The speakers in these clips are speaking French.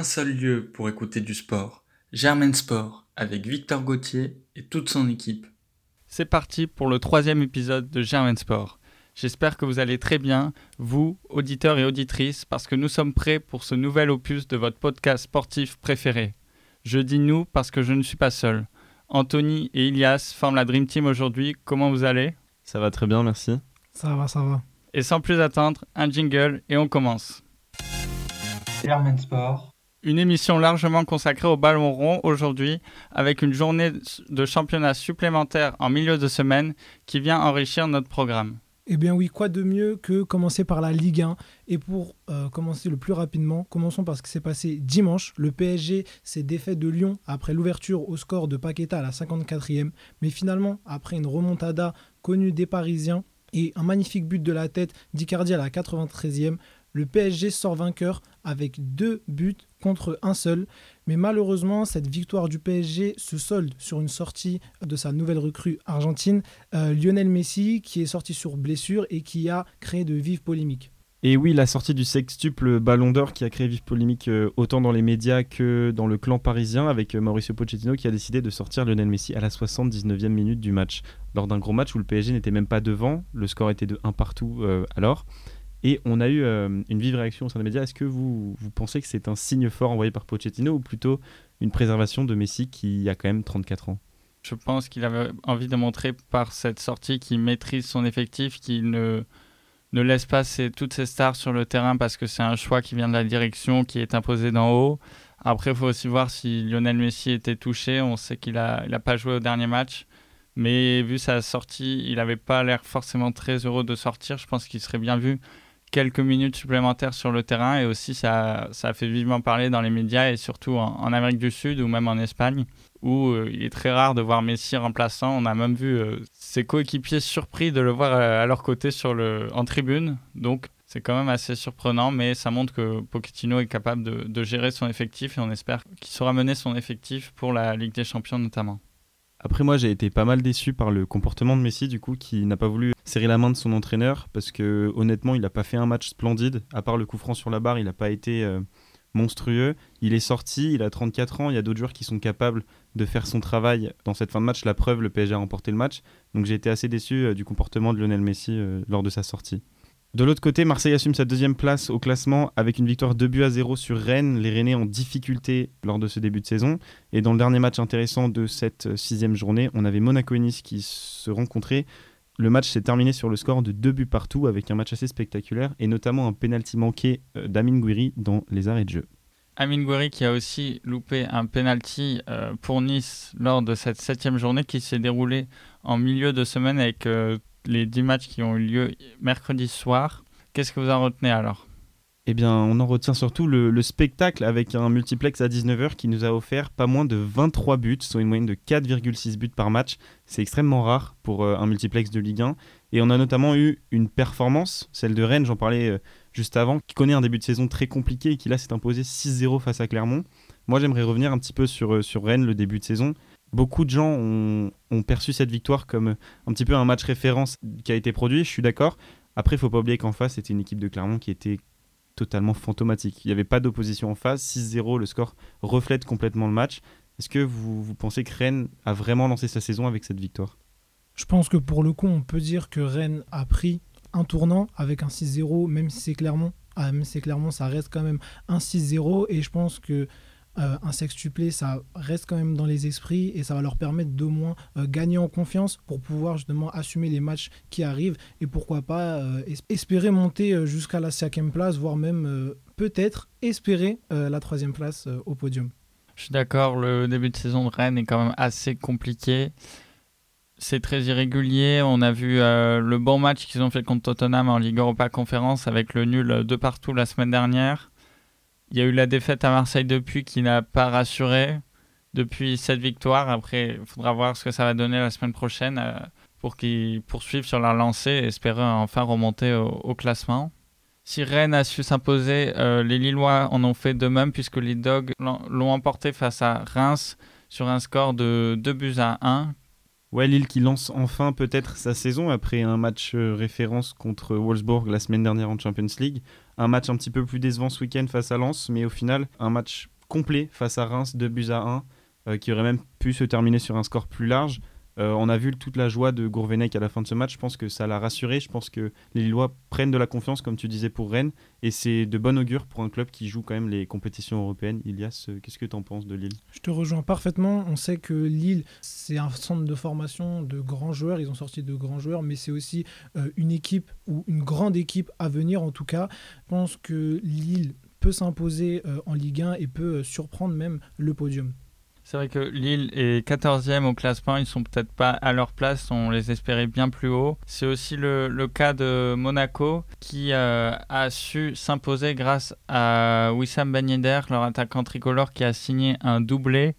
un seul lieu pour écouter du sport, Germain Sport, avec Victor Gauthier et toute son équipe. C'est parti pour le troisième épisode de Germain Sport. J'espère que vous allez très bien, vous, auditeurs et auditrices, parce que nous sommes prêts pour ce nouvel opus de votre podcast sportif préféré. Je dis nous parce que je ne suis pas seul. Anthony et Ilias forment la Dream Team aujourd'hui. Comment vous allez? Ça va très bien, merci. Ça va, ça va. Et sans plus attendre, un jingle et on commence. Germain Sport. Une émission largement consacrée au ballon rond aujourd'hui, avec une journée de championnat supplémentaire en milieu de semaine qui vient enrichir notre programme. Eh bien oui, quoi de mieux que commencer par la Ligue 1 Et pour euh, commencer le plus rapidement, commençons par ce qui s'est passé dimanche. Le PSG s'est défait de Lyon après l'ouverture au score de Paqueta à la 54e. Mais finalement, après une remontada connue des Parisiens et un magnifique but de la tête d'Icardi à la 93e, le PSG sort vainqueur avec deux buts contre un seul. Mais malheureusement, cette victoire du PSG se solde sur une sortie de sa nouvelle recrue argentine, euh, Lionel Messi, qui est sorti sur blessure et qui a créé de vives polémiques. Et oui, la sortie du sextuple Ballon d'Or qui a créé vive polémique euh, autant dans les médias que dans le clan parisien avec euh, Mauricio Pochettino qui a décidé de sortir Lionel Messi à la 79e minute du match. Lors d'un gros match où le PSG n'était même pas devant, le score était de 1 partout alors. Et on a eu euh, une vive réaction au sein des médias. Est-ce que vous, vous pensez que c'est un signe fort envoyé par Pochettino ou plutôt une préservation de Messi qui a quand même 34 ans? Je pense qu'il avait envie de montrer par cette sortie qu'il maîtrise son effectif, qu'il ne, ne laisse pas toutes ses stars sur le terrain parce que c'est un choix qui vient de la direction, qui est imposé d'en haut. Après, il faut aussi voir si Lionel Messi était touché. On sait qu'il n'a il a pas joué au dernier match. Mais vu sa sortie, il n'avait pas l'air forcément très heureux de sortir. Je pense qu'il serait bien vu quelques minutes supplémentaires sur le terrain et aussi ça, ça fait vivement parler dans les médias et surtout en, Amérique du Sud ou même en Espagne où euh, il est très rare de voir Messi remplaçant. On a même vu euh, ses coéquipiers surpris de le voir euh, à leur côté sur le, en tribune. Donc c'est quand même assez surprenant, mais ça montre que Pochettino est capable de gérer son effectif et on espère qu'il saura mener son effectif pour la Ligue des Champions notamment. Après moi j'ai été pas mal déçu par le comportement de Messi du coup qui n'a pas voulu serrer la main de son entraîneur parce que honnêtement il n'a pas fait un match splendide. À part le coup franc sur la barre il n'a pas été euh, monstrueux. Il est sorti il a 34 ans il y a d'autres joueurs qui sont capables de faire son travail dans cette fin de match. La preuve le PSG a remporté le match. Donc j'ai été assez déçu euh, du comportement de Lionel Messi euh, lors de sa sortie de l'autre côté, Marseille assume sa deuxième place au classement avec une victoire 2 buts à 0 sur Rennes. Les Rennais en difficulté lors de ce début de saison. Et dans le dernier match intéressant de cette euh, sixième journée, on avait Monaco et Nice qui se rencontraient. Le match s'est terminé sur le score de 2 buts partout avec un match assez spectaculaire et notamment un penalty manqué euh, d'Amin Gouiri dans les arrêts de jeu. Amin Gouiri qui a aussi loupé un penalty euh, pour Nice lors de cette septième journée qui s'est déroulée en milieu de semaine avec les 10 matchs qui ont eu lieu mercredi soir. Qu'est-ce que vous en retenez alors? Eh bien, on en retient surtout le, spectacle avec un multiplex à 19h qui nous a offert pas moins de 23 buts, soit une moyenne de 4,6 buts par match. C'est extrêmement rare pour euh, un multiplex de Ligue 1. Et on a notamment eu une performance, celle de Rennes, j'en parlais euh, juste avant, qui connaît un début de saison très compliqué et qui là s'est imposé 6-0 face à Clermont. Moi, j'aimerais revenir un petit peu sur, euh, sur Rennes, le début de saison beaucoup de gens ont, perçu cette victoire comme un petit peu un match référence qui a été produit, je suis d'accord. Après, il faut pas oublier qu'en face, c'était une équipe de Clermont qui était totalement fantomatique. Il n'y avait pas d'opposition en face. 6-0, le score reflète complètement le match. Est-ce que vous, pensez que Rennes a vraiment lancé sa saison avec cette victoire? Je pense que pour le coup, on peut dire que Rennes a pris un tournant avec un 6-0, même si c'est Clermont. Ah, même si c'est Clermont, ça reste quand même un 6-0. Et je pense que euh, un sextuplé, ça reste quand même dans les esprits et ça va leur permettre d'au moins euh, gagner en confiance pour pouvoir justement assumer les matchs qui arrivent et pourquoi pas euh, espérer monter jusqu'à la cinquième place, voire même peut-être espérer la troisième place au podium. Je suis d'accord, le début de saison de Rennes est quand même assez compliqué. C'est très irrégulier. On a vu le bon match qu'ils ont fait contre Tottenham en Ligue Europa Conférence avec le nul de partout la semaine dernière. Il y a eu la défaite à Marseille depuis qui n'a pas rassuré depuis cette victoire. Après, il faudra voir ce que ça va donner la semaine prochaine euh, pour qu'ils poursuivent sur leur lancée et espérer enfin remonter au, classement. Si Rennes a su s'imposer, euh, les Lillois en ont fait de même puisque les Dogs l'ont emporté face à Reims sur un score de 2 buts à 1. Ouais, Lille qui lance enfin peut-être sa saison après un match euh, référence contre Wolfsburg la semaine dernière en Champions League un match un petit peu plus décevant ce week-end face à Lens, mais au final, un match complet face à Reims, 2 buts à 1, qui aurait même pu se terminer sur un score plus large. Euh, on a vu toute la joie de Gourvenec à la fin de ce match. Je pense que ça l'a rassuré. Je pense que les Lillois prennent de la confiance, comme tu disais, pour Rennes. Et c'est de bon augure pour un club qui joue quand même les compétitions européennes. Ilias, euh, qu'est-ce que tu en penses de Lille? Je te rejoins parfaitement. On sait que Lille, c'est un centre de formation de grands joueurs. Ils ont sorti de grands joueurs, mais c'est aussi euh, une équipe ou une grande équipe à venir, en tout cas. Je pense que Lille peut s'imposer en Ligue 1 et peut surprendre même le podium. C'est vrai que Lille est 14e au classement, ils sont peut-être pas à leur place, on les espérait bien plus haut. C'est aussi le, cas de Monaco qui euh, a su s'imposer grâce à Wissam Ben Yedder, leur attaquant tricolore qui a signé un doublé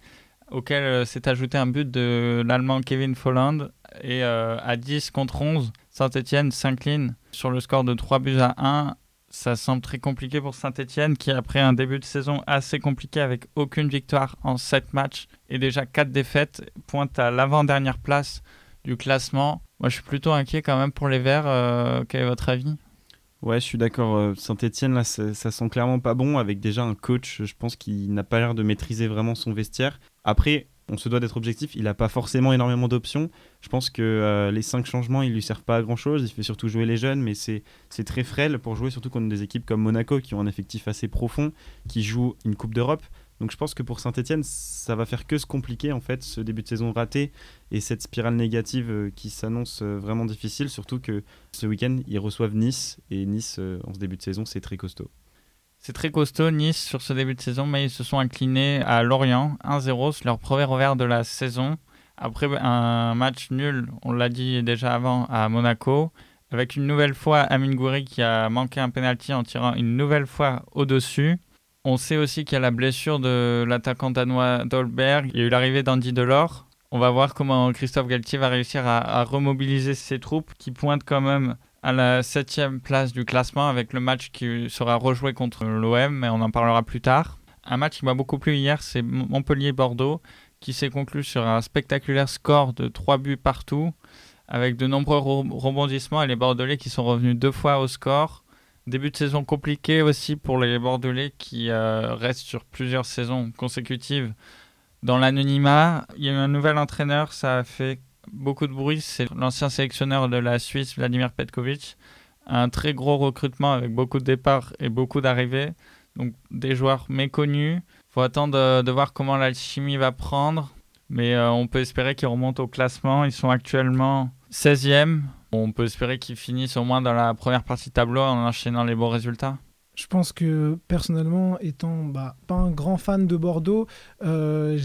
auquel euh, s'est ajouté un but de l'Allemand Kevin Folland et euh, à 10 contre 11, Saint-Etienne s'incline sur le score de 3 buts à 1 ça semble très compliqué pour Saint-Etienne qui, après un début de saison assez compliqué avec aucune victoire en 7 matchs et déjà 4 défaites, pointe à l'avant-dernière place du classement. Moi, je suis plutôt inquiet quand même pour les Verts. Euh, quel est votre avis? Ouais, je suis d'accord. Euh, Saint-Etienne, là, ça, sent clairement pas bon avec déjà un coach, je pense, qui n'a pas l'air de maîtriser vraiment son vestiaire. Après, on se doit d'être objectif. Il n'a pas forcément énormément d'options. Je pense que euh, les cinq changements, ils lui servent pas à grand chose. Il fait surtout jouer les jeunes, mais c'est très frêle pour jouer, surtout contre des équipes comme Monaco qui ont un effectif assez profond, qui jouent une Coupe d'Europe. Donc je pense que pour Saint-Etienne, ça va faire que se compliquer en fait, ce début de saison raté et cette spirale négative euh, qui s'annonce euh, vraiment difficile, surtout que ce week-end, ils reçoivent Nice et Nice en ce début de saison, c'est très costaud. C'est très costaud, Nice, sur ce début de saison, mais ils se sont inclinés à Lorient, 1-0, c'est leur premier revers de la saison. Après un match nul, on l'a dit déjà avant, à Monaco, avec une nouvelle fois Amin Gouiri qui a manqué un penalty en tirant une nouvelle fois au-dessus. On sait aussi qu'il y a la blessure de l'attaquant danois Dolberg. Il y a eu l'arrivée d'Andy Delors. On va voir comment Christophe Galtier va réussir à remobiliser ses troupes qui pointent quand même à la septième place du classement avec le match qui sera rejoué contre l'OM, mais on en parlera plus tard. Un match qui m'a beaucoup plu hier, c'est Montpellier-Bordeaux, qui s'est conclu sur un spectaculaire score de 3 buts partout, avec de nombreux rebondissements et les Bordelais qui sont revenus deux fois au score. Début de saison compliqué aussi pour les Bordelais qui euh, restent sur plusieurs saisons consécutives dans l'anonymat. Il y a eu un nouvel entraîneur, ça a fait beaucoup de bruit, c'est l'ancien sélectionneur de la Suisse, Vladimir Petkovic. Un très gros recrutement avec beaucoup de départs et beaucoup d'arrivées. Donc des joueurs méconnus. Il faut attendre de, voir comment l'alchimie va prendre. Mais euh, on peut espérer qu'ils remontent au classement. Ils sont actuellement 16e. On peut espérer qu'ils finissent au moins dans la première partie de tableau en enchaînant les bons résultats. Je pense que personnellement, étant bah, pas un grand fan de Bordeaux, euh,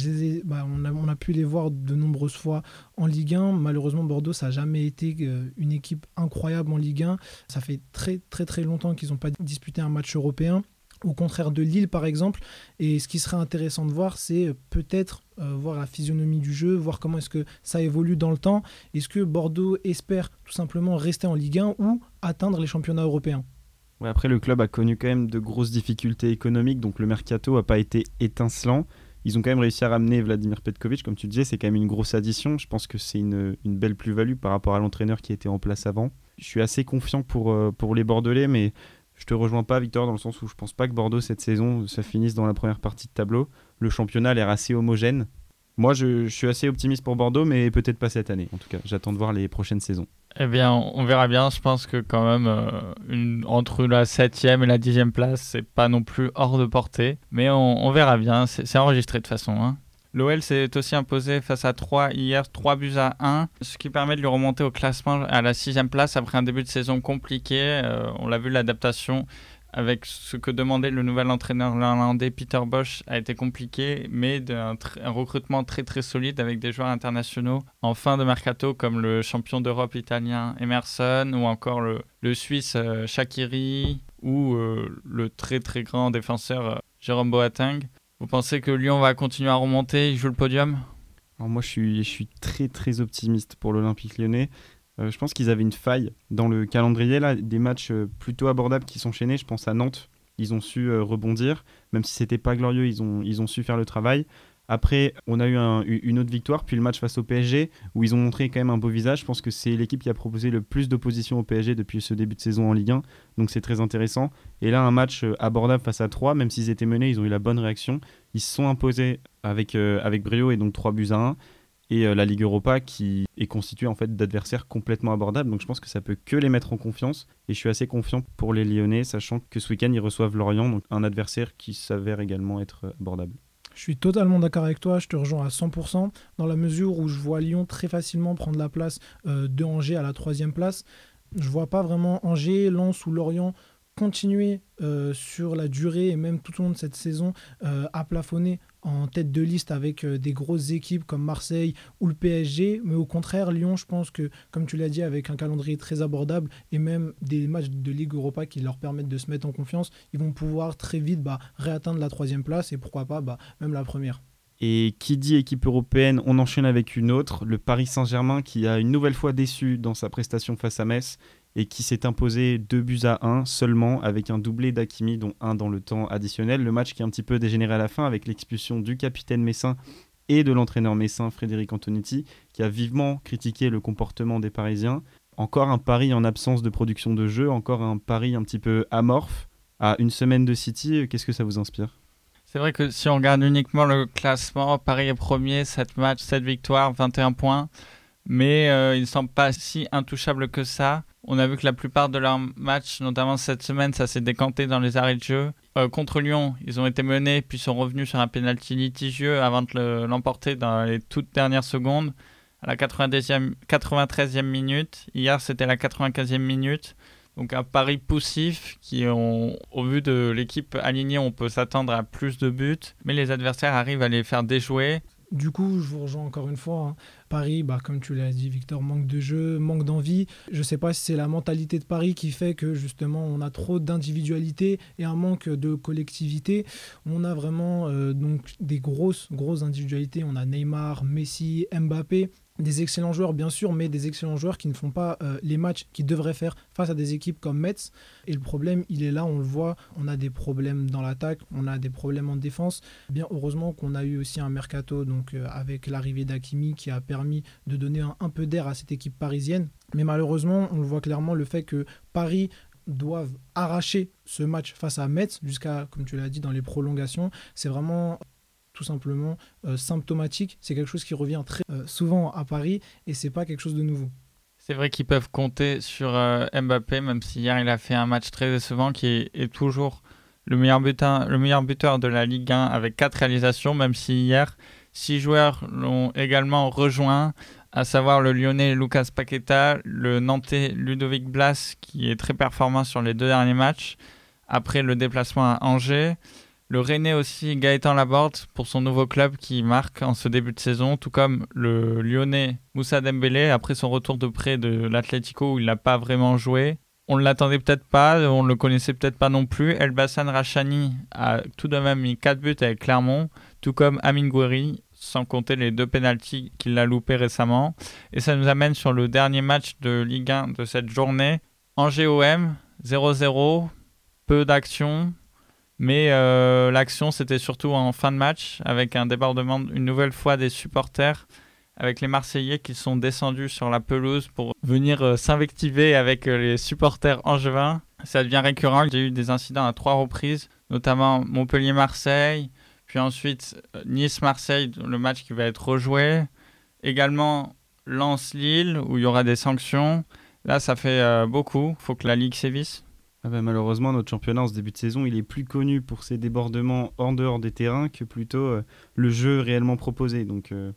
bah, on, a, pu les voir de nombreuses fois en Ligue 1. Malheureusement, Bordeaux, ça n'a jamais été euh, une équipe incroyable en Ligue 1. Ça fait très très très longtemps qu'ils n'ont pas disputé un match européen. Au contraire de Lille, par exemple. Et ce qui serait intéressant de voir, c'est peut-être euh, voir la physionomie du jeu, voir comment est-ce que ça évolue dans le temps. Est-ce que Bordeaux espère tout simplement rester en Ligue 1 ou atteindre les championnats européens? Après, le club a connu quand même de grosses difficultés économiques, donc le mercato n'a pas été étincelant. Ils ont quand même réussi à ramener Vladimir Petkovic, comme tu disais, c'est quand même une grosse addition. Je pense que c'est une, belle plus-value par rapport à l'entraîneur qui était en place avant. Je suis assez confiant pour, euh, pour les Bordelais, mais je te rejoins pas, Victor, dans le sens où je pense pas que Bordeaux, cette saison, ça finisse dans la première partie de tableau. Le championnat a l'air assez homogène. Moi, je, suis assez optimiste pour Bordeaux, mais peut-être pas cette année. En tout cas, j'attends de voir les prochaines saisons. Eh bien, on verra bien. Je pense que quand même, euh, entre la 7e et la 10e place, c'est pas non plus hors de portée. Mais on, verra bien. C'est enregistré de toute façon. Hein. L'OL s'est aussi imposé face à 3 hier, 3 buts à 1, ce qui permet de lui remonter au classement à la 6e place après un début de saison compliqué. Euh, on l'a vu, l'adaptation avec ce que demandait le nouvel entraîneur néerlandais Peter Bosch a été compliqué, mais d'un un recrutement très très solide avec des joueurs internationaux en fin de mercato comme le champion d'Europe italien Emerson ou encore le, Suisse euh, Shakiri ou euh, le très très grand défenseur euh, Jérôme Boateng. Vous pensez que Lyon va continuer à remonter, il joue le podium? Moi je suis, je suis très très optimiste pour l'Olympique lyonnais. Euh, je pense qu'ils avaient une faille dans le calendrier, des matchs euh, plutôt abordables qui s'enchaînaient. Je pense à Nantes, ils ont su euh, rebondir, même si c'était pas glorieux, ils ont, su faire le travail. Après, on a eu une autre victoire, puis le match face au PSG, où ils ont montré quand même un beau visage. Je pense que c'est l'équipe qui a proposé le plus d'opposition au PSG depuis ce début de saison en Ligue 1, donc c'est très intéressant. Et là, un match abordable face à 3, même s'ils étaient menés, ils ont eu la bonne réaction. Ils se sont imposés avec, avec brio et donc 3 buts à 1 et euh, la Ligue Europa qui est constituée en fait d'adversaires complètement abordables. Donc je pense que ça peut que les mettre en confiance et je suis assez confiant pour les Lyonnais, sachant que ce week-end ils reçoivent Lorient, donc un adversaire qui s'avère également être abordable. Je suis totalement d'accord avec toi, je te rejoins à 100%, dans la mesure où je vois Lyon très facilement prendre la place euh, de Angers à la troisième place. Je vois pas vraiment Angers, Lens ou Lorient continuer euh, sur la durée et même tout au long de cette saison euh, à plafonner en tête de liste avec euh, des grosses équipes comme Marseille ou le PSG. Mais au contraire, Lyon, je pense que, comme tu l'as dit, avec un calendrier très abordable et même des matchs de Ligue Europa qui leur permettent de se mettre en confiance, ils vont pouvoir très vite bah, réatteindre la troisième place et pourquoi pas bah, même la première. Et qui dit équipe européenne, on enchaîne avec une autre, le Paris Saint-Germain qui a une nouvelle fois déçu dans sa prestation face à Metz et qui s'est imposé 2 buts à 1 seulement avec un doublé d'Akimi dont un dans le temps additionnel. Le match qui est un petit peu dégénéré à la fin avec l'expulsion du capitaine messin et de l'entraîneur messin Frédéric Antonetti qui a vivement critiqué le comportement des Parisiens. Encore un pari en absence de production de jeu, encore un pari un petit peu amorphe. À une semaine de City, qu'est-ce que ça vous inspire? C'est vrai que si on regarde uniquement le classement, Paris est premier, 7 matchs, 7 victoires, 21 points. Mais euh, ils ne sont pas si intouchables que ça. On a vu que la plupart de leurs matchs, notamment cette semaine, ça s'est décanté dans les arrêts de jeu. Euh, contre Lyon, ils ont été menés puis sont revenus sur un penalty litigieux avant de l'emporter dans les toutes dernières secondes. À la 90e, 93e minute. Hier, c'était la 95e minute. Donc un pari poussif qui, au vu de l'équipe alignée, on peut s'attendre à plus de buts. Mais les adversaires arrivent à les faire déjouer. Du coup, je vous rejoins encore une fois. Hein. Paris, bah, comme tu l'as dit, Victor, manque de jeu, manque d'envie. Je ne sais pas si c'est la mentalité de Paris qui fait que justement on a trop d'individualité et un manque de collectivité. On a vraiment euh, donc des grosses, grosses individualités. On a Neymar, Messi, Mbappé des excellents joueurs bien sûr, mais des excellents joueurs qui ne font pas euh, les matchs qu'ils devraient faire face à des équipes comme Metz. Et le problème, il est là, on le voit, on a des problèmes dans l'attaque, on a des problèmes en défense. Bien heureusement qu'on a eu aussi un mercato donc euh, avec l'arrivée d'Akimi qui a permis de donner un, peu d'air à cette équipe parisienne. Mais malheureusement, on le voit clairement, le fait que Paris doivent arracher ce match face à Metz jusqu'à, comme tu l'as dit, dans les prolongations. C'est vraiment tout simplement euh, symptomatique. C'est quelque chose qui revient très euh, souvent à Paris et c'est pas quelque chose de nouveau. C'est vrai qu'ils peuvent compter sur euh, Mbappé, même si hier il a fait un match très décevant, qui est, toujours le meilleur, butin, le meilleur buteur de la Ligue 1 avec quatre réalisations, même si hier six joueurs l'ont également rejoint, à savoir le Lyonnais Lucas Paqueta, le Nantais Ludovic Blas, qui est très performant sur les deux derniers matchs, après le déplacement à Angers. Le Rennais aussi, Gaëtan Laborde, pour son nouveau club qui marque en ce début de saison, tout comme le Lyonnais Moussa Dembélé, après son retour de près de l'Atlético où il n'a pas vraiment joué. On ne l'attendait peut-être pas, on ne le connaissait peut-être pas non plus. Elbassan Rachani a tout de même mis 4 buts avec Clermont, tout comme Amin Gouiri, sans compter les deux pénalties qu'il a loupés récemment. Et ça nous amène sur le dernier match de Ligue 1 de cette journée. Angers-OM, 0-0, peu d'action, mais euh, l'action, c'était surtout en fin de match, avec un débordement une nouvelle fois des supporters, avec les Marseillais qui sont descendus sur la pelouse pour venir euh, s'invectiver avec euh, les supporters angevins. Ça devient récurrent. J'ai eu des incidents à trois reprises, notamment Montpellier-Marseille, puis ensuite Nice-Marseille, le match qui va être rejoué. Également Lens-Lille, où il y aura des sanctions. Là, ça fait beaucoup. Il faut que la Ligue sévisse. Ah bah, malheureusement, notre championnat en ce début de saison, il est plus connu pour ses débordements en dehors des terrains que plutôt euh, le jeu réellement proposé. Donc euh,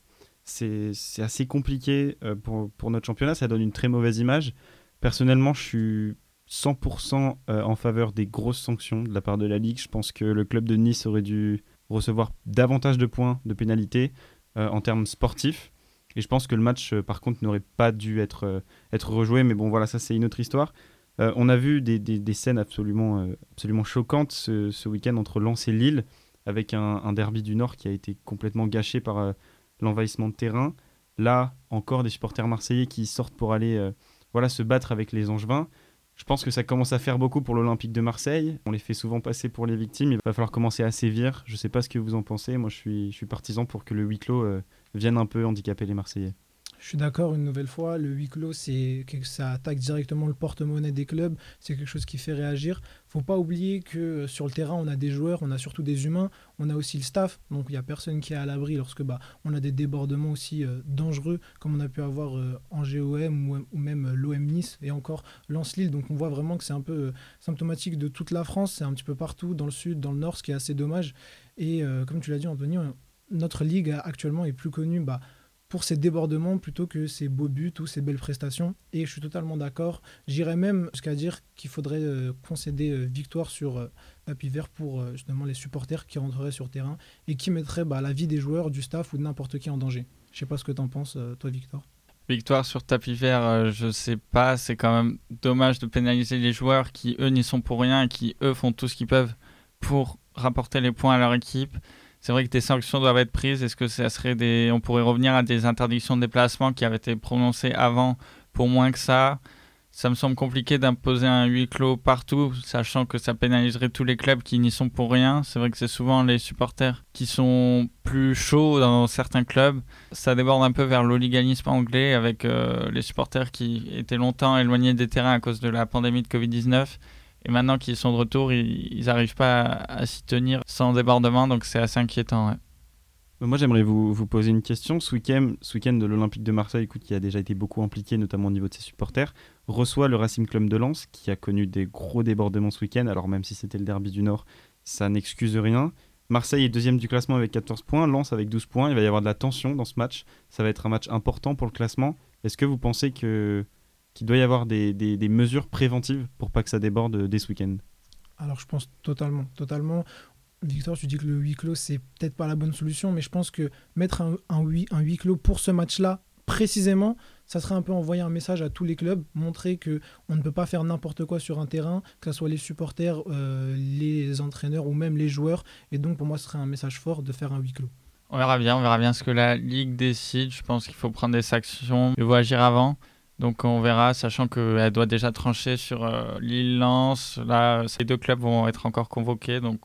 c'est assez compliqué euh, pour, notre championnat, ça donne une très mauvaise image. Personnellement, je suis 100% en faveur des grosses sanctions de la part de la Ligue. Je pense que le club de Nice aurait dû recevoir davantage de points de pénalité en termes sportifs. Et je pense que le match, par contre, n'aurait pas dû être rejoué. Mais bon, voilà, ça c'est une autre histoire. Euh, on a vu des, scènes absolument, euh, absolument choquantes ce, week-end entre Lens et Lille, avec un, derby du Nord qui a été complètement gâché par euh, l'envahissement de terrain. Là, encore des supporters marseillais qui sortent pour aller voilà, se battre avec les Angevins. Je pense que ça commence à faire beaucoup pour l'Olympique de Marseille. On les fait souvent passer pour les victimes. Il va falloir commencer à sévir. Je ne sais pas ce que vous en pensez. Moi, je suis, je suis partisan pour que le huis clos vienne un peu handicaper les Marseillais. Je suis d'accord une nouvelle fois, le huis clos, c'est que ça attaque directement le porte-monnaie des clubs, c'est quelque chose qui fait réagir. Faut pas oublier que euh, sur le terrain, on a des joueurs, on a surtout des humains, on a aussi le staff, donc il y a personne qui est à l'abri lorsque bah on a des débordements aussi euh, dangereux comme on a pu avoir euh, en GOM ou, même l'OM Nice et encore Lens-Lille. Donc on voit vraiment que c'est un peu symptomatique de toute la France, c'est un petit peu partout dans le sud, dans le nord, ce qui est assez dommage. Et comme tu l'as dit Anthony, notre ligue actuellement est plus connue bah, pour ces débordements plutôt que ces beaux buts ou ces belles prestations. Et je suis totalement d'accord. J'irais même jusqu'à dire qu'il faudrait euh, concéder euh, victoire sur euh, tapis vert pour justement les supporters qui rentreraient sur terrain et qui mettraient bah, la vie des joueurs, du staff ou de n'importe qui en danger. Je sais pas ce que tu en penses, toi, Victor. Victoire sur tapis vert, je sais pas. C'est quand même dommage de pénaliser les joueurs qui, eux, n'y sont pour rien et qui, eux, font tout ce qu'ils peuvent pour rapporter les points à leur équipe. C'est vrai que des sanctions doivent être prises. Est-ce que ça serait des. On pourrait revenir à des interdictions de déplacement qui avaient été prononcées avant pour moins que ça? Ça me semble compliqué d'imposer un huis clos partout, sachant que ça pénaliserait tous les clubs qui n'y sont pour rien. C'est vrai que c'est souvent les supporters qui sont plus chauds dans certains clubs. Ça déborde un peu vers l'oliganisme anglais avec euh, les supporters qui étaient longtemps éloignés des terrains à cause de la pandémie de Covid-19 et maintenant qu'ils sont de retour, ils n'arrivent pas à, s'y tenir sans débordement, donc c'est assez inquiétant. Moi, j'aimerais vous, vous, poser une question. Ce week-end, week de l'Olympique de Marseille, écoute, qui a déjà été beaucoup impliqué, notamment au niveau de ses supporters, reçoit le Racing Club de Lens, qui a connu des gros débordements ce week-end. Alors, même si c'était le derby du Nord, ça n'excuse rien. Marseille est deuxième du classement avec 14 points, Lens avec 12 points. Il va y avoir de la tension dans ce match. Ça va être un match important pour le classement. Est-ce que vous pensez que qu'il doit y avoir des, des, mesures préventives pour pas que ça déborde dès ce week-end Alors je pense totalement, totalement. Victor, tu dis que le huis clos, c'est peut-être pas la bonne solution, mais je pense que mettre un, un, huis, un huis clos pour ce match-là, précisément, ça serait un peu envoyer un message à tous les clubs, montrer que on ne peut pas faire n'importe quoi sur un terrain, que ce soit les supporters, euh, les entraîneurs ou même les joueurs. Et donc pour moi, ce serait un message fort de faire un huis clos. On verra bien, on verra bien ce que la Ligue décide. Je pense qu'il faut prendre des actions, il faut agir avant. Donc on verra, sachant qu'elle doit déjà trancher sur euh, Lille-Lens. Là, ces deux clubs vont être encore convoqués. Donc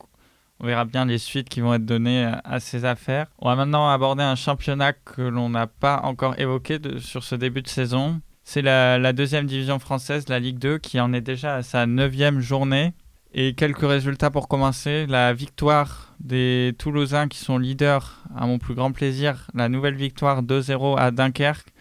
on verra bien les suites qui vont être données à, ces affaires. On va maintenant aborder un championnat que l'on n'a pas encore évoqué sur ce début de saison. C'est la, deuxième division française, la Ligue 2, qui en est déjà à sa neuvième journée. Et quelques résultats pour commencer. La victoire des Toulousains qui sont leaders, à mon plus grand plaisir. La nouvelle victoire 2-0 à Dunkerque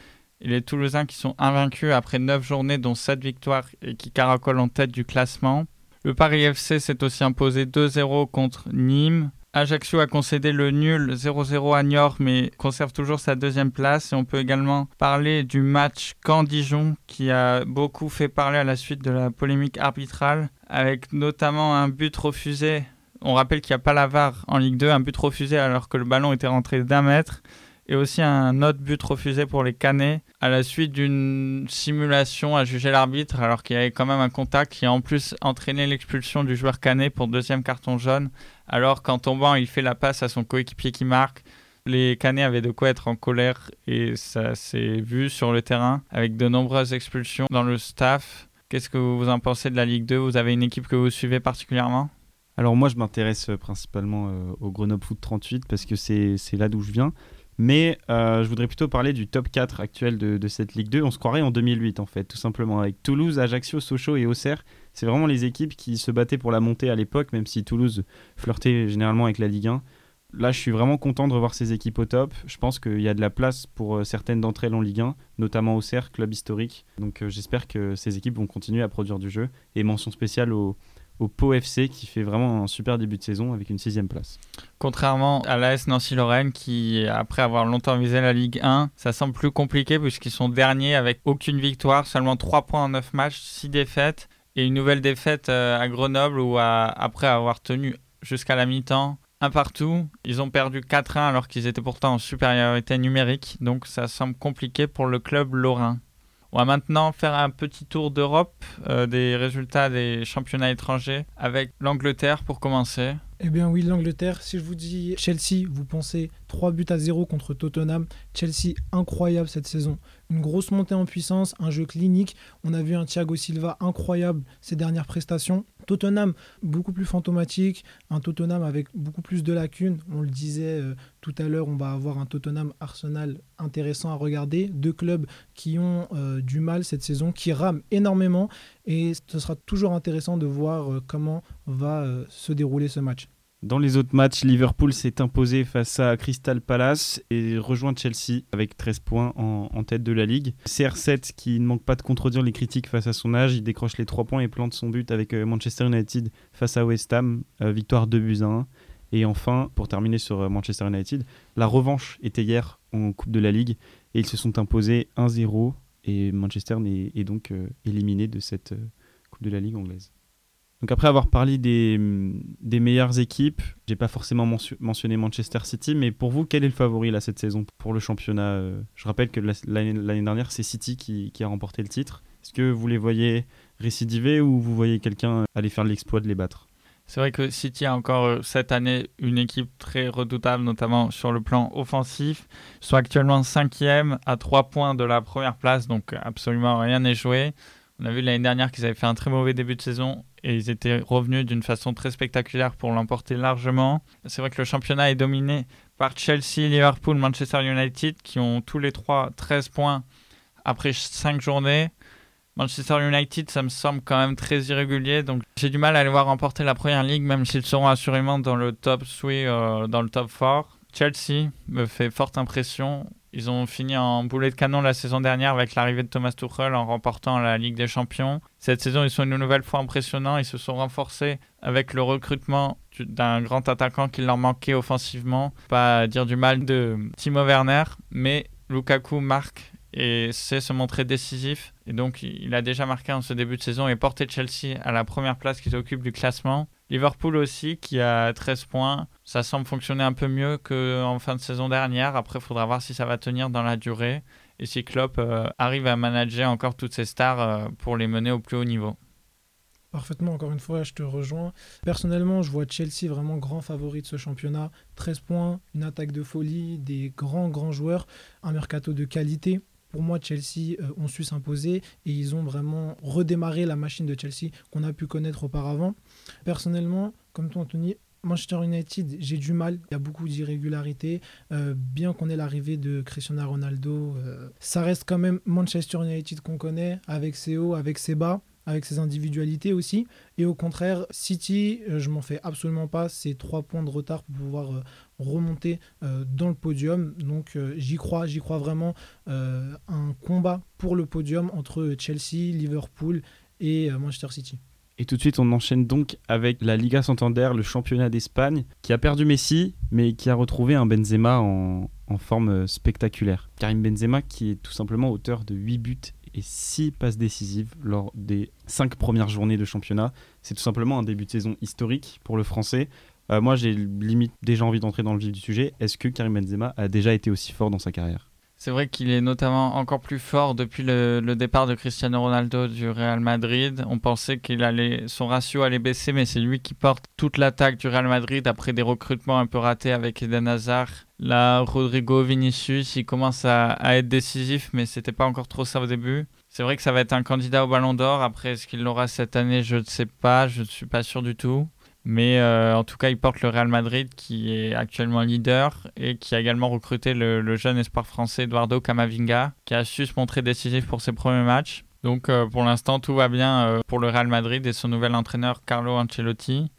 et les Toulousains qui sont invaincus après 9 journées, dont 7 victoires et qui caracolent en tête du classement. Le Paris FC s'est aussi imposé 2-0 contre Nîmes. Ajaccio a concédé le nul 0-0 à Niort, mais conserve toujours sa deuxième place. Et on peut également parler du match Caen-Dijon, qui a beaucoup fait parler à la suite de la polémique arbitrale, avec notamment un but refusé. On rappelle qu'il n'y a pas la VAR en Ligue 2, un but refusé alors que le ballon était rentré d'un mètre et aussi un autre but refusé pour les Canets à la suite d'une simulation à juger l'arbitre alors qu'il y avait quand même un contact qui a en plus entraîné l'expulsion du joueur Canet pour deuxième carton jaune alors qu'en tombant il fait la passe à son coéquipier qui marque. Les Canets avaient de quoi être en colère et ça s'est vu sur le terrain avec de nombreuses expulsions dans le staff. Qu'est-ce que vous en pensez de la Ligue 2 Vous avez une équipe que vous suivez particulièrement? Alors moi je m'intéresse principalement euh, au Grenoble Foot 38 parce que c'est là d'où je viens. Mais euh, je voudrais plutôt parler du top 4 actuel de, cette Ligue 2. On se croirait en 2008 en fait, tout simplement, avec Toulouse, Ajaccio, Sochaux et Auxerre. C'est vraiment les équipes qui se battaient pour la montée à l'époque, même si Toulouse flirtait généralement avec la Ligue 1. Là, je suis vraiment content de revoir ces équipes au top. Je pense qu'il y a de la place pour euh, certaines d'entre elles en Ligue 1, notamment Auxerre, club historique. Donc euh, j'espère que ces équipes vont continuer à produire du jeu. Et mention spéciale aux, au Pau FC qui fait vraiment un super début de saison avec une sixième place. Contrairement à l'AS Nancy-Lorraine qui, après avoir longtemps visé la Ligue 1, ça semble plus compliqué puisqu'ils sont derniers avec aucune victoire, seulement 3 points en 9 matchs, 6 défaites et une nouvelle défaite euh, à Grenoble où après avoir tenu jusqu'à la mi-temps un partout, ils ont perdu 4-1 alors qu'ils étaient pourtant en supériorité numérique, donc ça semble compliqué pour le club lorrain. On va maintenant faire un petit tour d'Europe, euh, des résultats des championnats étrangers, avec l'Angleterre pour commencer. Eh bien oui, l'Angleterre, si je vous dis Chelsea, vous pensez 3 buts à 0 contre Tottenham. Chelsea, incroyable cette saison. Une grosse montée en puissance, un jeu clinique. On a vu un Thiago Silva incroyable ces dernières prestations. Tottenham, beaucoup plus fantomatique, un Tottenham avec beaucoup plus de lacunes. On le disait euh, tout à l'heure, on va avoir un Tottenham Arsenal intéressant à regarder. Deux clubs qui ont euh, du mal cette saison, qui rament énormément. Et ce sera toujours intéressant de voir euh, comment va se dérouler ce match. Dans les autres matchs, Liverpool s'est imposé face à Crystal Palace et rejoint Chelsea avec 13 points en, tête de la ligue. CR7 qui ne manque pas de contredire les critiques face à son âge, il décroche les 3 points et plante son but avec euh, Manchester United face à West Ham, euh, victoire 2 buts à 1. Et enfin, pour terminer sur euh, Manchester United, la revanche était hier en Coupe de la Ligue et ils se sont imposés 1-0 et Manchester est, donc éliminé de cette Coupe de la Ligue anglaise. Donc après avoir parlé des, meilleures équipes, j'ai pas forcément mentionné Manchester City, mais pour vous, quel est le favori là cette saison pour le championnat euh Je rappelle que l'année dernière, c'est City qui, qui, a remporté le titre. Est-ce que vous les voyez récidiver ou vous voyez quelqu'un aller faire l'exploit de les battre? C'est vrai que City a encore euh, cette année une équipe très redoutable, notamment sur le plan offensif. Ils sont actuellement cinquième à 3 points de la première place, donc absolument rien n'est joué. On a vu l'année dernière qu'ils avaient fait un très mauvais début de saison et ils étaient revenus d'une façon très spectaculaire pour l'emporter largement. C'est vrai que le championnat est dominé par Chelsea, Liverpool, Manchester United qui ont tous les trois 13 points après 5 journées. Manchester United, ça me semble quand même très irrégulier, donc j'ai du mal à les voir remporter la première ligue, même s'ils seront assurément dans le top 3, euh, dans le top 4. Chelsea me fait forte impression. Ils ont fini en boulet de canon la saison dernière avec l'arrivée de Thomas Tuchel en remportant la Ligue des Champions. Cette saison, ils sont une nouvelle fois impressionnants. Ils se sont renforcés avec le recrutement d'un grand attaquant qui leur manquait offensivement. Pas dire du mal de Timo Werner, mais Lukaku marque et sait se montrer décisif. Et donc, il a déjà marqué en ce début de saison et porté Chelsea à la première place qui s'occupe du classement. Liverpool aussi, qui a 13 points. Ça semble fonctionner un peu mieux qu'en fin de saison dernière. Après, il faudra voir si ça va tenir dans la durée et si Klopp euh, arrive à manager encore toutes ces stars euh, pour les mener au plus haut niveau. Parfaitement, encore une fois, je te rejoins. Personnellement, je vois Chelsea vraiment grand favori de ce championnat. 13 points, une attaque de folie, des grands, grands joueurs, un mercato de qualité pour moi, Chelsea euh, ont su s'imposer et ils ont vraiment redémarré la machine de Chelsea qu'on a pu connaître auparavant. Personnellement, comme toi, Anthony, Manchester United, j'ai du mal. Il y a beaucoup d'irrégularités. Euh, bien qu'on ait l'arrivée de Cristiano Ronaldo, euh, ça reste quand même Manchester United qu'on connaît, avec ses hauts, avec ses bas avec ses individualités aussi. Et au contraire, City, euh, je m'en fais absolument pas. C'est trois points de retard pour pouvoir remonter dans le podium. Donc j'y crois, j'y crois vraiment. un combat pour le podium entre Chelsea, Liverpool et Manchester City. Et tout de suite, on enchaîne donc avec la Liga Santander, le championnat d'Espagne, qui a perdu Messi, mais qui a retrouvé un Benzema en, forme spectaculaire. Karim Benzema, qui est tout simplement auteur de 8 buts et 6 passes décisives lors des 5 premières journées de championnat. C'est tout simplement un début de saison historique pour le français. Euh, moi, j'ai limite déjà envie d'entrer dans le vif du sujet. Est-ce que Karim Benzema a déjà été aussi fort dans sa carrière? C'est vrai qu'il est notamment encore plus fort depuis le, départ de Cristiano Ronaldo du Real Madrid. On pensait qu'il allait, son ratio allait baisser, mais c'est lui qui porte toute l'attaque du Real Madrid après des recrutements un peu ratés avec Eden Hazard. Là, Rodrigo Vinicius, il commence à, être décisif, mais c'était pas encore trop ça au début. C'est vrai que ça va être un candidat au Ballon d'Or. Après, est-ce qu'il l'aura cette année? Je ne sais pas, je ne suis pas sûr du tout. Mais euh, en tout cas, il porte le Real Madrid qui est actuellement leader et qui a également recruté le, jeune espoir français Eduardo Camavinga qui a su se montrer décisif pour ses premiers matchs. Donc euh, pour l'instant, tout va bien euh, pour le Real Madrid et son nouvel entraîneur Carlo Ancelotti.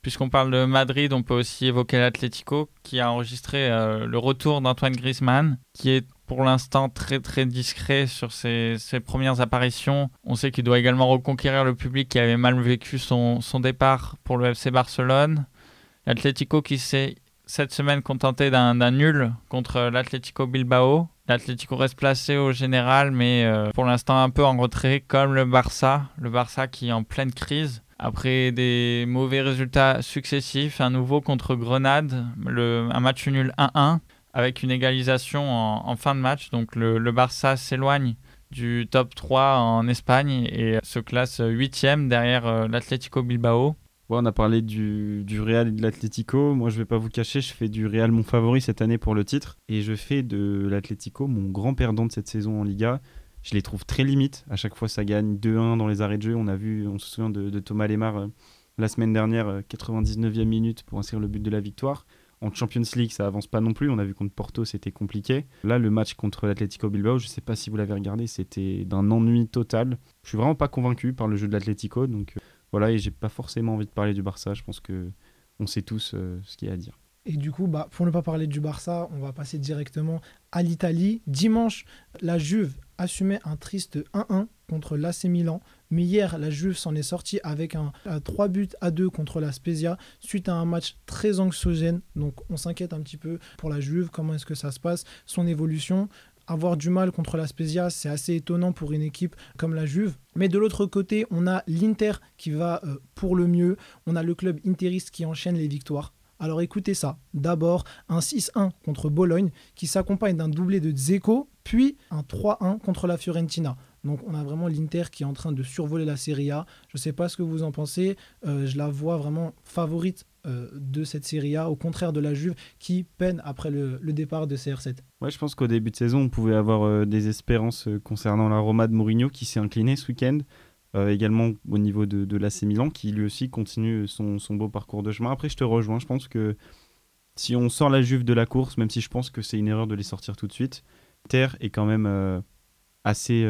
Puisqu'on parle de Madrid, on peut aussi évoquer l'Atlético qui a enregistré le retour d'Antoine Griezmann qui est pour l'instant très très discret sur ses, premières apparitions. On sait qu'il doit également reconquérir le public qui avait mal vécu son, départ pour le FC Barcelone. L'Atlético qui s'est cette semaine contenté d'un nul contre l'Atlético Bilbao. L'Atlético reste placé au général, mais euh, pour l'instant un peu en retrait, comme le Barça. Le Barça qui est en pleine crise. Après des mauvais résultats successifs, un nouveau contre Grenade, un match nul 1-1 avec une égalisation en, fin de match. Donc le, Barça s'éloigne du top 3 en Espagne et se classe 8 derrière l'Atlético Bilbao. on a parlé du, Real et de l'Atlético. Moi, je vais pas vous cacher, je fais du Real mon favori cette année pour le titre. Et je fais de l'Atlético mon grand perdant de cette saison en Liga. Je les trouve très limites. À chaque fois, ça gagne 2-1 dans les arrêts de jeu. On a vu, on se souvient de, Thomas Lemar la semaine dernière, 99e minute pour inscrire le but de la victoire. En Champions League, ça avance pas non plus. On a vu contre Porto, c'était compliqué. Là, le match contre l'Atlético Bilbao, je sais pas si vous l'avez regardé, c'était d'un ennui total. Je suis vraiment pas convaincu par le jeu de l'Atlético. Donc euh, voilà, et j'ai pas forcément envie de parler du Barça. Je pense que on sait tous euh, ce qu'il y a à dire. Et du coup, bah, pour ne pas parler du Barça, on va passer directement à l'Italie. Dimanche, la Juve assumait un triste 1-1 contre l'AC Milan. Mais hier, la Juve s'en est sortie avec un, 3 buts à 2 contre la Spezia suite à un match très anxiogène. Donc on s'inquiète un petit peu pour la Juve, comment est-ce que ça se passe, son évolution. Avoir du mal contre la Spezia, c'est assez étonnant pour une équipe comme la Juve. Mais de l'autre côté, on a l'Inter qui va euh, pour le mieux. On a le club interiste qui enchaîne les victoires. Alors écoutez ça. D'abord, un 6-1 contre Bologne qui s'accompagne d'un doublé de Zeko, puis un 3-1 contre la Fiorentina. Donc on a vraiment l'Inter qui est en train de survoler la Serie A. Je ne sais pas ce que vous en pensez. Euh, je la vois vraiment favorite euh, de cette Serie A, au contraire de la Juve qui peine après le, départ de CR7. Ouais, je pense qu'au début de saison, on pouvait avoir euh, des espérances concernant la Roma de Mourinho qui s'est incliné ce week-end. également au niveau de, l'AC Milan qui lui aussi continue son, beau parcours de chemin. Après, je te rejoins. Je pense que si on sort la Juve de la course, même si je pense que c'est une erreur de les sortir tout de suite, Terre est quand même assez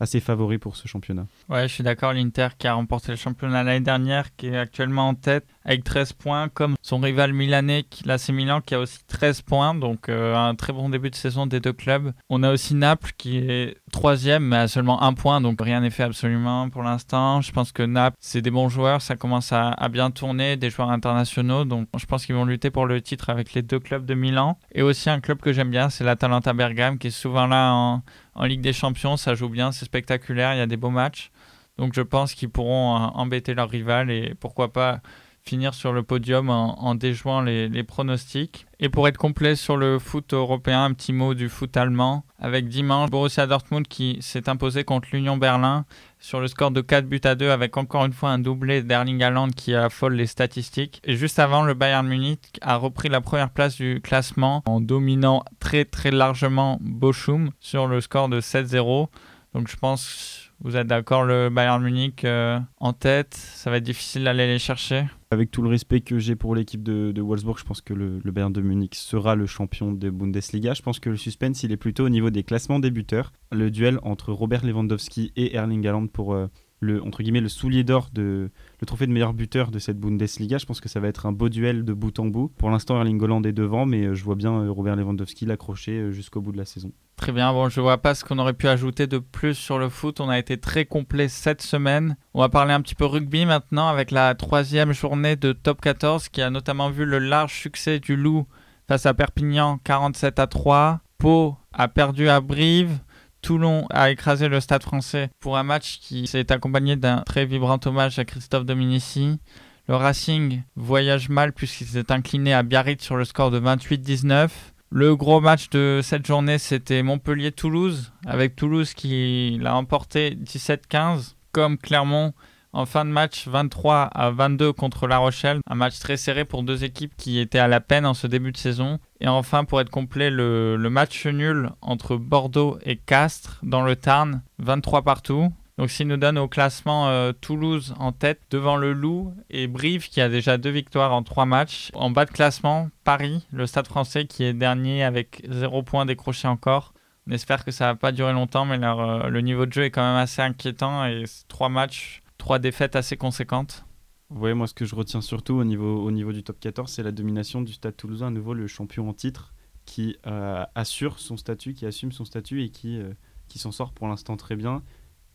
assez favori pour ce championnat. Ouais, je suis d'accord. L'Inter qui a remporté le championnat l'année dernière, qui est actuellement en tête avec 13 points, comme son rival milanais, l'AC Milan, qui a aussi 13 points. Donc euh, un très bon début de saison des deux clubs. On a aussi Naples qui est troisième, mais a seulement un point, donc rien n'est fait absolument pour l'instant. Je pense que Naples, c'est des bons joueurs, ça commence à, à, bien tourner, des joueurs internationaux. Donc je pense qu'ils vont lutter pour le titre avec les deux clubs de Milan. Et aussi un club que j'aime bien, c'est l'Atalanta Bergame, qui est souvent là en en Ligue des Champions, ça joue bien, c'est spectaculaire, il y a des beaux matchs. Donc je pense qu'ils pourront euh, embêter leur rival et pourquoi pas finir sur le podium en, déjouant les, pronostics. Et pour être complet sur le foot européen, un petit mot du foot allemand, avec dimanche Borussia Dortmund qui s'est imposé contre l'Union Berlin sur le score de 4 buts à 2 avec encore une fois un doublé d'Erling Haaland qui affole les statistiques. Et juste avant, le Bayern Munich a repris la première place du classement en dominant très très largement Bochum sur le score de 7-0. Donc je pense vous êtes d'accord, le Bayern Munich euh, en tête, ça va être difficile d'aller les chercher Avec tout le respect que j'ai pour l'équipe de, Wolfsburg, je pense que le, Bayern de Munich sera le champion de Bundesliga. Je pense que le suspense, il est plutôt au niveau des classements débuteurs. Le duel entre Robert Lewandowski et Erling Haaland pour euh, le soulier d'or de le trophée de meilleur buteur de cette Bundesliga. Je pense que ça va être un beau duel de bout en bout. Pour l'instant, Erling Haaland est devant, mais euh, je vois bien euh, Robert Lewandowski l'accrocher euh, jusqu'au bout de la saison. Très bien, bon, je vois pas ce qu'on aurait pu ajouter de plus sur le foot. On a été très complet cette semaine. On va parler un petit peu rugby maintenant avec la troisième journée de Top 14 qui a notamment vu le large succès du Loup face à Perpignan 47 à 3. Pau a perdu à Brive. Toulon a écrasé le Stade français pour un match qui s'est accompagné d'un très vibrant hommage à Christophe Dominici. Le Racing voyage mal puisqu'il s'est incliné à Biarritz sur le score de 28-19. Le gros match de cette journée, c'était Montpellier-Toulouse, avec Toulouse qui l'a emporté 17-15, comme Clermont en fin de match, 23 à 22 contre La Rochelle. Un match très serré pour deux équipes qui étaient à la peine en ce début de saison. Et enfin, pour être complet, le, match nul entre Bordeaux et Castres dans le Tarn, 23 partout. Donc, s'il nous donne au classement euh, Toulouse en tête devant le Loup et Brive qui a déjà deux victoires en trois matchs. En bas de classement, Paris, le stade français qui est dernier avec 0 points décroché encore. On espère que ça va pas durer longtemps, mais euh, le niveau de jeu est quand même assez inquiétant et trois matchs trois défaites assez conséquentes. Oui, moi ce que je retiens surtout au niveau, au niveau du top 14, c'est la domination du Stade Toulousain, à nouveau le champion en titre, qui euh, assure son statut, qui assume son statut et qui, euh, qui s'en sort pour l'instant très bien.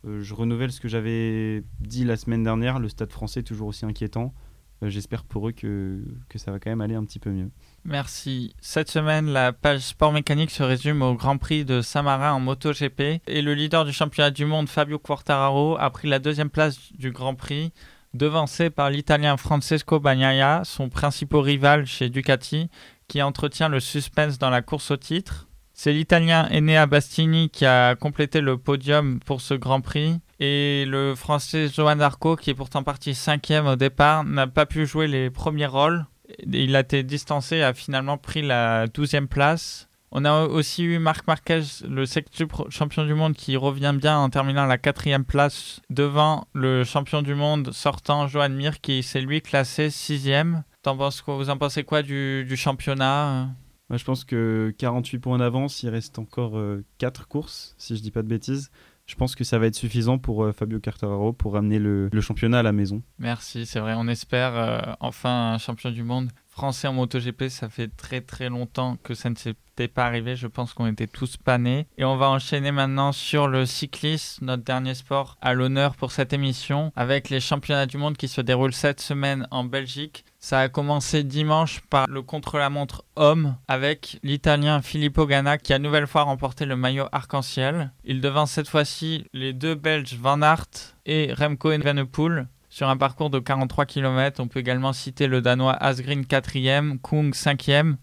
Euh, je renouvelle ce que j'avais dit la semaine dernière, le Stade français toujours aussi inquiétant. J'espère pour eux que, que ça va quand même aller un petit peu mieux. Merci. Cette semaine, la page sport mécanique se résume au Grand Prix de Saint-Marin en MotoGP. Et le leader du championnat du monde, Fabio Quartararo, a pris la deuxième place du Grand Prix, devancé par l'Italien Francesco Bagnaia, son principal rival chez Ducati, qui entretient le suspense dans la course au titre. C'est l'Italien Enea Bastini qui a complété le podium pour ce Grand Prix. Et le Français Johan Arco, qui est pourtant parti cinquième au départ, n'a pas pu jouer les premiers rôles. Il a été distancé a finalement pris la douzième place. On a aussi eu Marc Marquez, le sextuple champion du monde, qui revient bien en terminant la quatrième place devant le champion du monde sortant, Johan Mir, qui s'est lui classé sixième. Vous en pensez quoi du, championnat? Moi, Je pense que 48 points d'avance, il reste encore 4 euh, courses, si je dis pas de bêtises. Je pense que ça va être suffisant pour euh, Fabio Quartararo pour amener le, championnat à la maison. Merci, c'est vrai. On espère euh, enfin un champion du monde français en MotoGP. Ça fait très très longtemps que ça ne s'était pas arrivé. Je pense qu'on était tous panés. Et on va enchaîner maintenant sur le cyclisme, notre dernier sport à l'honneur pour cette émission, avec les championnats du monde qui se déroulent cette semaine en Belgique. Ça a commencé dimanche par le contre-la-montre homme avec l'Italien Filippo Ganna qui a nouvelle fois remporté le maillot arc-en-ciel. Il devance cette fois-ci les deux Belges Van Aert et Remco Evenepoel sur un parcours de 43 km. On peut également citer le Danois Asgreen 4e, Kung 5e.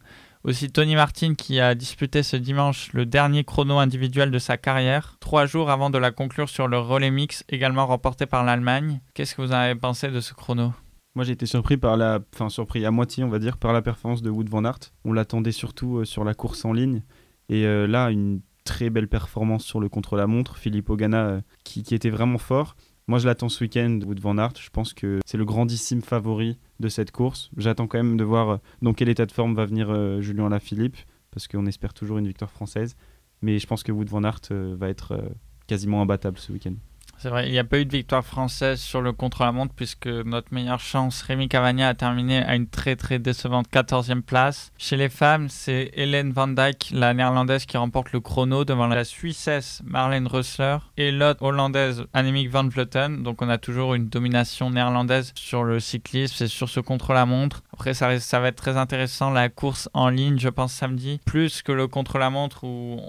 Aussi Tony Martin qui a disputé ce dimanche le dernier chrono individuel de sa carrière, trois jours avant de la conclure sur le relais mix, également remporté par l'Allemagne. Qu'est-ce que vous avez pensé de ce chrono? Moi j'ai été surpris par la, enfin surpris à moitié on va dire par la performance de Wood van Aert. On l'attendait surtout euh, sur la course en ligne et euh, là une très belle performance sur le contre-la-montre. Philippe Ogana euh, qui, était vraiment fort. Moi, je l'attends ce week-end, Wood Van Aert. Je pense que c'est le grandissime favori de cette course. J'attends quand même de voir euh, dans quel état de forme va venir euh, Julien Alaphilippe, parce qu'on espère toujours une victoire française. Mais je pense que Wood Van Aert euh, va être quasiment imbattable ce week-end. C'est vrai, il n'y a pas eu de victoire française sur le contre-la-montre puisque notre meilleure chance, Rémi Cavagna, a terminé à une très très décevante 14e place. Chez les femmes, c'est Hélène Van Dijk, la néerlandaise, qui remporte le chrono devant la Suissesse Marlène Rössler et l'autre hollandaise Annemiek van Vleuten. Donc on a toujours une domination néerlandaise sur le cyclisme, c'est sur ce contre-la-montre. Après, ça, va être très intéressant la course en ligne, je pense, samedi, plus que le contre-la-montre où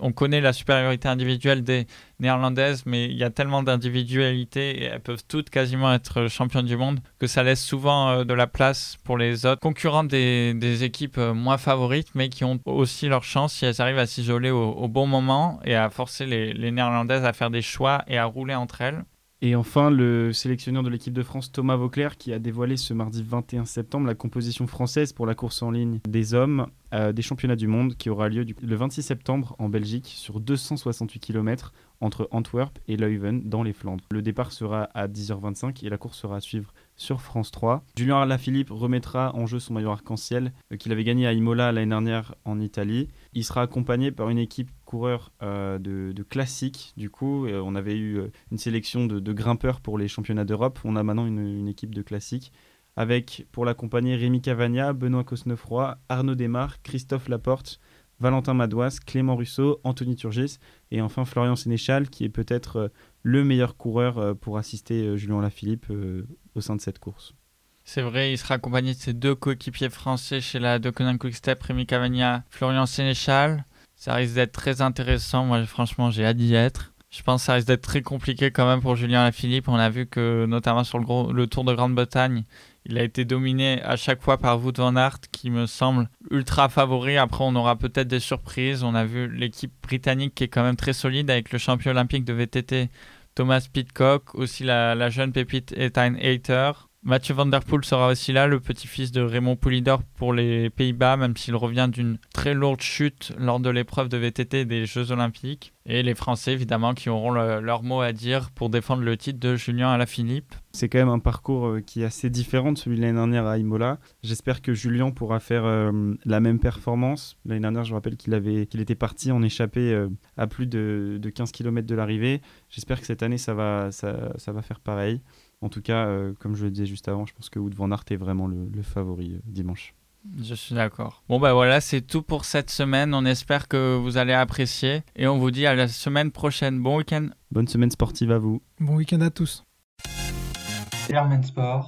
on connaît la supériorité individuelle des néerlandaises, mais il y a tellement d'individualité et elles peuvent toutes quasiment être championnes du monde que ça laisse souvent euh, de la place pour les autres concurrentes des, équipes euh, moins favorites, mais qui ont aussi leur chance si elles arrivent à s'isoler au, bon moment et à forcer les néerlandaises à faire des choix et à rouler entre elles. Et enfin, le sélectionneur de l'équipe de France, Thomas Vauclair, qui a dévoilé ce mardi 21 septembre la composition française pour la course en ligne des hommes euh, des championnats du monde qui aura lieu le 26 septembre en Belgique sur 268 km entre Antwerp et Leuven dans les Flandres. Le départ sera à 10h25 et la course sera à suivre sur France 3. Julien Alaphilippe remettra en jeu son maillot arc-en-ciel euh, qu'il avait gagné à Imola l'année dernière en Italie. Il sera accompagné par une équipe coureur euh, de, de classique. Du coup, euh, on avait eu une sélection de, grimpeurs pour les championnats d'Europe. On a maintenant une, équipe de classique avec pour l'accompagner Rémi Cavagna, Benoît Cosnefroy, Arnaud Desmar, Christophe Laporte, Valentin Madouas, Clément Russo, Anthony Turgis et enfin Florian Sénéchal qui est peut-être le meilleur coureur pour assister Julien Lafilippe au sein de cette course. C'est vrai, il sera accompagné de ses deux coéquipiers français chez la Quick Quickstep, Rémi Cavagna, Florian Sénéchal. Ça risque d'être très intéressant. Moi, franchement, j'ai hâte d'y être. Je pense que ça risque d'être très compliqué quand même pour Julien Lafilippe. On a vu que, notamment sur le, le Tour de Grande-Bretagne, il a été dominé à chaque fois par Wout van Aert, qui me semble ultra favori. Après, on aura peut-être des surprises. On a vu l'équipe britannique qui est quand même très solide avec le champion olympique de VTT Thomas Pitcock, aussi la, jeune pépite Ethan Hayter. Mathieu Van Der Poel sera aussi là, le petit-fils de Raymond Poulidor pour les Pays-Bas, même s'il revient d'une très lourde chute lors de l'épreuve de VTT des Jeux Olympiques. Et les Français, évidemment, qui auront leur mot à dire pour défendre le titre de Julien Alaphilippe. C'est quand même un parcours euh, qui est assez différent de celui de l'année dernière à Imola. J'espère que Julien pourra faire euh, la même performance. L'année dernière, je rappelle qu'il avait, qu'il était parti en échappée euh, à plus de, 15 km de l'arrivée. J'espère que cette année, ça va, ça, ça va faire pareil. En tout cas, euh, comme je le disais juste avant, je pense que Wood van Aert est vraiment le, favori euh, dimanche. Je suis d'accord. Bon ben voilà, c'est tout pour cette semaine. On espère que vous allez apprécier et on vous dit à la semaine prochaine. Bon week-end. Bonne semaine sportive à vous. Bon week-end à tous. Airman Sport